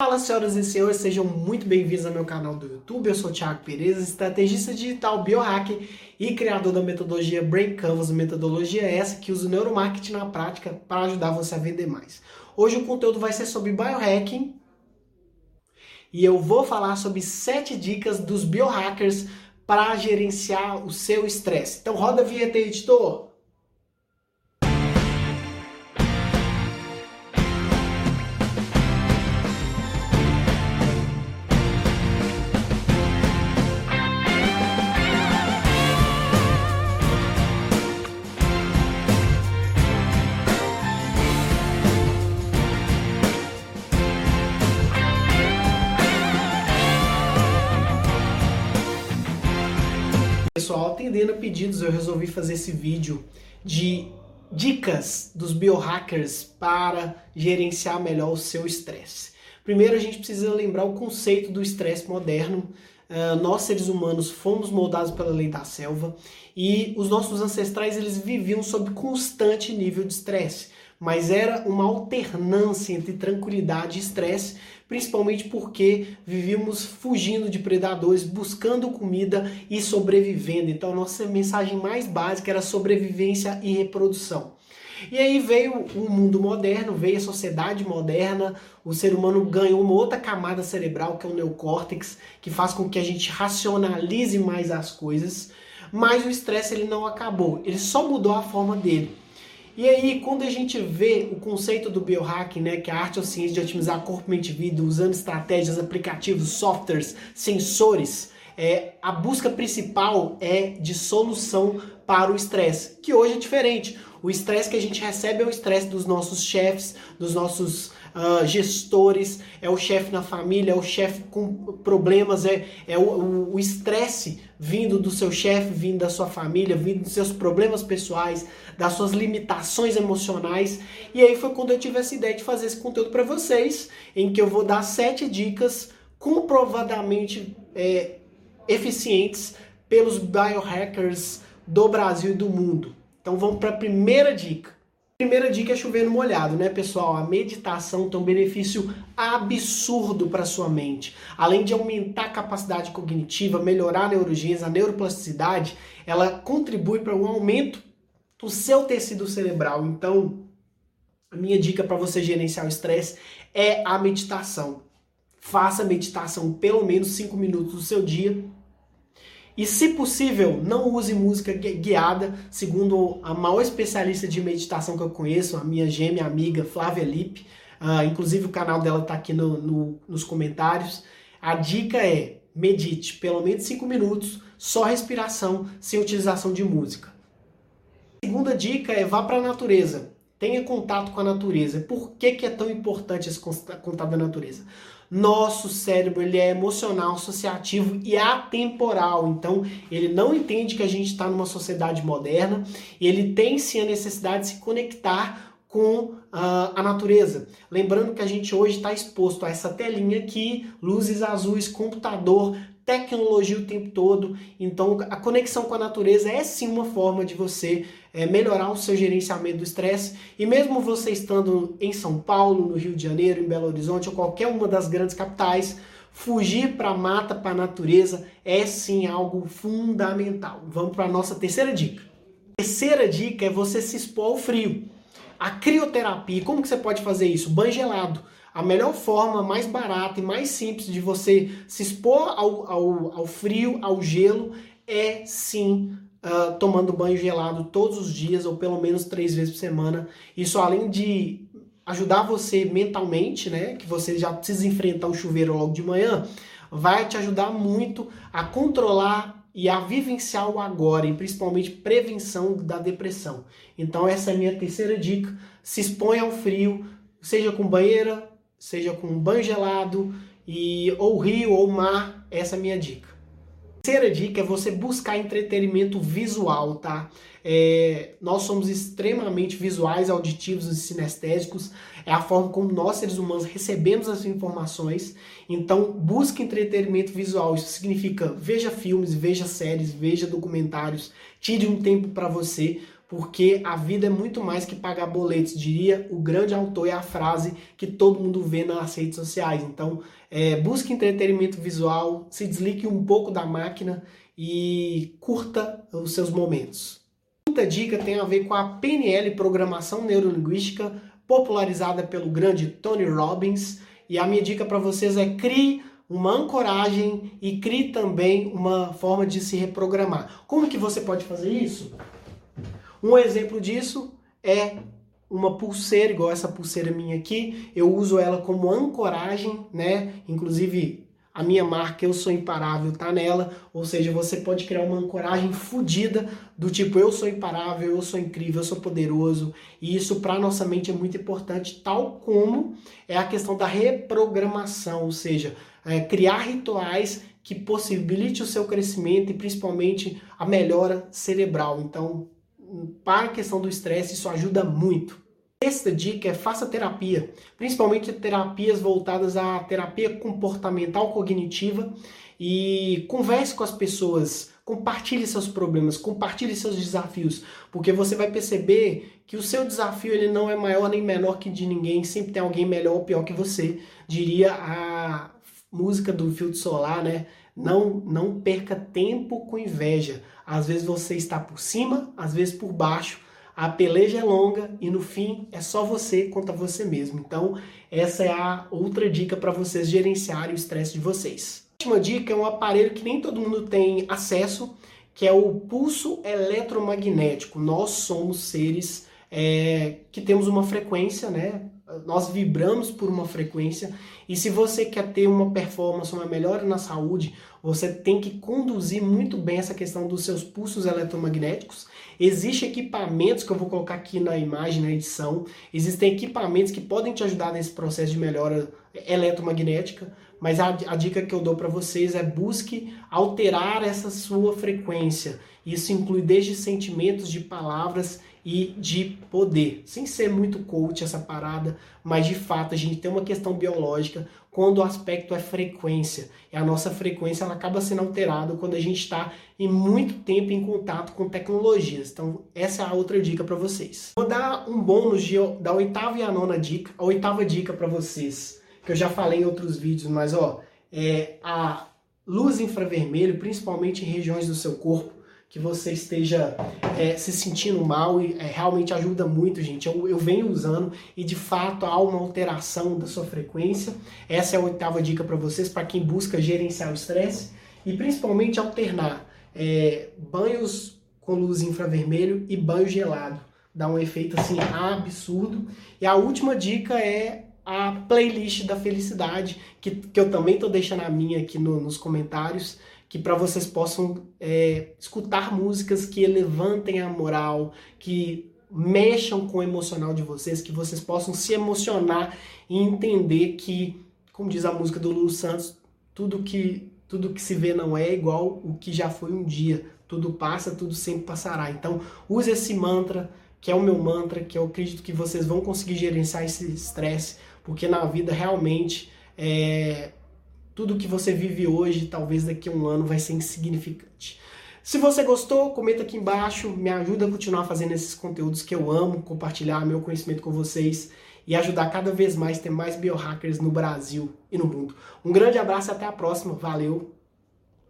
Fala senhoras e senhores, sejam muito bem-vindos ao meu canal do YouTube. Eu sou o Thiago Pereira, estrategista digital biohacker e criador da metodologia Brain Canvas, metodologia essa que usa o neuromarketing na prática para ajudar você a vender mais. Hoje o conteúdo vai ser sobre biohacking e eu vou falar sobre sete dicas dos biohackers para gerenciar o seu estresse. Então roda a vinheta, editor! Pessoal, atendendo a pedidos, eu resolvi fazer esse vídeo de dicas dos biohackers para gerenciar melhor o seu estresse. Primeiro, a gente precisa lembrar o conceito do estresse moderno. Uh, nós, seres humanos, fomos moldados pela lei da selva e os nossos ancestrais eles viviam sob constante nível de estresse mas era uma alternância entre tranquilidade e estresse, principalmente porque vivíamos fugindo de predadores, buscando comida e sobrevivendo. Então, nossa mensagem mais básica era sobrevivência e reprodução. E aí veio o mundo moderno, veio a sociedade moderna, o ser humano ganhou uma outra camada cerebral, que é o neocórtex, que faz com que a gente racionalize mais as coisas, mas o estresse ele não acabou, ele só mudou a forma dele. E aí, quando a gente vê o conceito do biohacking, né, que é a arte ou ciência de otimizar corpo, mente e vida, usando estratégias, aplicativos, softwares, sensores, é, a busca principal é de solução para o estresse, que hoje é diferente. O estresse que a gente recebe é o estresse dos nossos chefes, dos nossos uh, gestores, é o chefe na família, é o chefe com problemas, é, é o estresse vindo do seu chefe, vindo da sua família, vindo dos seus problemas pessoais, das suas limitações emocionais. E aí foi quando eu tive essa ideia de fazer esse conteúdo para vocês, em que eu vou dar sete dicas comprovadamente é, eficientes pelos biohackers do Brasil e do mundo. Então vamos para a primeira dica. Primeira dica é chover no molhado, né, pessoal? A meditação tem um benefício absurdo para sua mente. Além de aumentar a capacidade cognitiva, melhorar a neurogênese, a neuroplasticidade, ela contribui para um aumento do seu tecido cerebral. Então, a minha dica para você gerenciar o estresse é a meditação. Faça meditação pelo menos 5 minutos do seu dia e, se possível, não use música guiada, segundo a maior especialista de meditação que eu conheço, a minha gêmea amiga Flávia Lippe. Uh, inclusive, o canal dela está aqui no, no, nos comentários. A dica é medite pelo menos 5 minutos, só respiração, sem utilização de música. A segunda dica é vá para a natureza. Tenha contato com a natureza. Por que, que é tão importante esse contato da natureza? Nosso cérebro ele é emocional, associativo e atemporal. Então, ele não entende que a gente está numa sociedade moderna. Ele tem sim a necessidade de se conectar com uh, a natureza. Lembrando que a gente hoje está exposto a essa telinha aqui, luzes azuis, computador, tecnologia o tempo todo. Então, a conexão com a natureza é sim uma forma de você é, melhorar o seu gerenciamento do estresse. E mesmo você estando em São Paulo, no Rio de Janeiro, em Belo Horizonte ou qualquer uma das grandes capitais, fugir para a mata, para a natureza é sim algo fundamental. Vamos para a nossa terceira dica. A terceira dica é você se expor ao frio. A crioterapia, como que você pode fazer isso? Banho gelado a melhor forma, mais barata e mais simples de você se expor ao, ao, ao frio, ao gelo, é sim uh, tomando banho gelado todos os dias, ou pelo menos três vezes por semana. Isso além de ajudar você mentalmente, né? Que você já precisa enfrentar o chuveiro logo de manhã, vai te ajudar muito a controlar e a vivenciar o agora, e principalmente prevenção da depressão. Então essa é a minha terceira dica. Se expõe ao frio, seja com banheira, seja com banho gelado e ou rio ou mar, essa é a minha dica. Terceira dica é você buscar entretenimento visual, tá? É, nós somos extremamente visuais, auditivos e sinestésicos. É a forma como nós, seres humanos, recebemos as informações. Então, busque entretenimento visual. Isso significa veja filmes, veja séries, veja documentários. Tire um tempo para você, porque a vida é muito mais que pagar boletos, diria o grande autor e a frase que todo mundo vê nas redes sociais. Então, é, busque entretenimento visual, se desligue um pouco da máquina e curta os seus momentos. A quinta dica tem a ver com a PNL, Programação Neurolinguística, popularizada pelo grande Tony Robbins. E a minha dica para vocês é crie uma ancoragem e crie também uma forma de se reprogramar. Como que você pode fazer isso? Um exemplo disso é uma pulseira, igual essa pulseira minha aqui. Eu uso ela como ancoragem, né? Inclusive, a minha marca Eu Sou Imparável tá nela. Ou seja, você pode criar uma ancoragem fodida do tipo eu sou imparável, eu sou incrível, eu sou poderoso. E isso para nossa mente é muito importante, tal como é a questão da reprogramação, ou seja, é, criar rituais que possibilite o seu crescimento e principalmente a melhora cerebral. Então, para a questão do estresse, isso ajuda muito. Esta dica é faça terapia, principalmente terapias voltadas à terapia comportamental cognitiva e converse com as pessoas, compartilhe seus problemas, compartilhe seus desafios, porque você vai perceber que o seu desafio ele não é maior nem menor que de ninguém, sempre tem alguém melhor ou pior que você. Diria a música do filtro solar, né? Não, não perca tempo com inveja. Às vezes você está por cima, às vezes por baixo. A peleja é longa e no fim é só você contra você mesmo. Então, essa é a outra dica para vocês gerenciarem o estresse de vocês. A última dica é um aparelho que nem todo mundo tem acesso, que é o pulso eletromagnético. Nós somos seres é, que temos uma frequência, né? Nós vibramos por uma frequência e se você quer ter uma performance, uma melhora na saúde, você tem que conduzir muito bem essa questão dos seus pulsos eletromagnéticos. Existem equipamentos que eu vou colocar aqui na imagem, na edição. Existem equipamentos que podem te ajudar nesse processo de melhora eletromagnética, mas a, a dica que eu dou para vocês é busque alterar essa sua frequência. Isso inclui desde sentimentos de palavras e de poder. Sem ser muito coach essa parada, mas de fato a gente tem uma questão biológica quando o aspecto é frequência. E a nossa frequência ela acaba sendo alterada quando a gente está em muito tempo em contato com tecnologias. Então, essa é a outra dica para vocês. Vou dar um bônus de, da oitava e a nona dica. A oitava dica para vocês, que eu já falei em outros vídeos, mas ó, é a luz infravermelho, principalmente em regiões do seu corpo, que você esteja é, se sentindo mal e é, realmente ajuda muito, gente. Eu, eu venho usando e de fato há uma alteração da sua frequência. Essa é a oitava dica para vocês, para quem busca gerenciar o estresse e principalmente alternar é, banhos com luz infravermelho e banho gelado. Dá um efeito assim absurdo. E a última dica é a playlist da felicidade, que, que eu também estou deixando a minha aqui no, nos comentários que para vocês possam é, escutar músicas que levantem a moral, que mexam com o emocional de vocês, que vocês possam se emocionar e entender que, como diz a música do Lulu Santos, tudo que tudo que se vê não é igual o que já foi um dia. Tudo passa, tudo sempre passará. Então, use esse mantra, que é o meu mantra, que eu acredito que vocês vão conseguir gerenciar esse estresse, porque na vida realmente é, tudo que você vive hoje, talvez daqui a um ano, vai ser insignificante. Se você gostou, comenta aqui embaixo, me ajuda a continuar fazendo esses conteúdos que eu amo, compartilhar meu conhecimento com vocês e ajudar cada vez mais a ter mais biohackers no Brasil e no mundo. Um grande abraço e até a próxima. Valeu!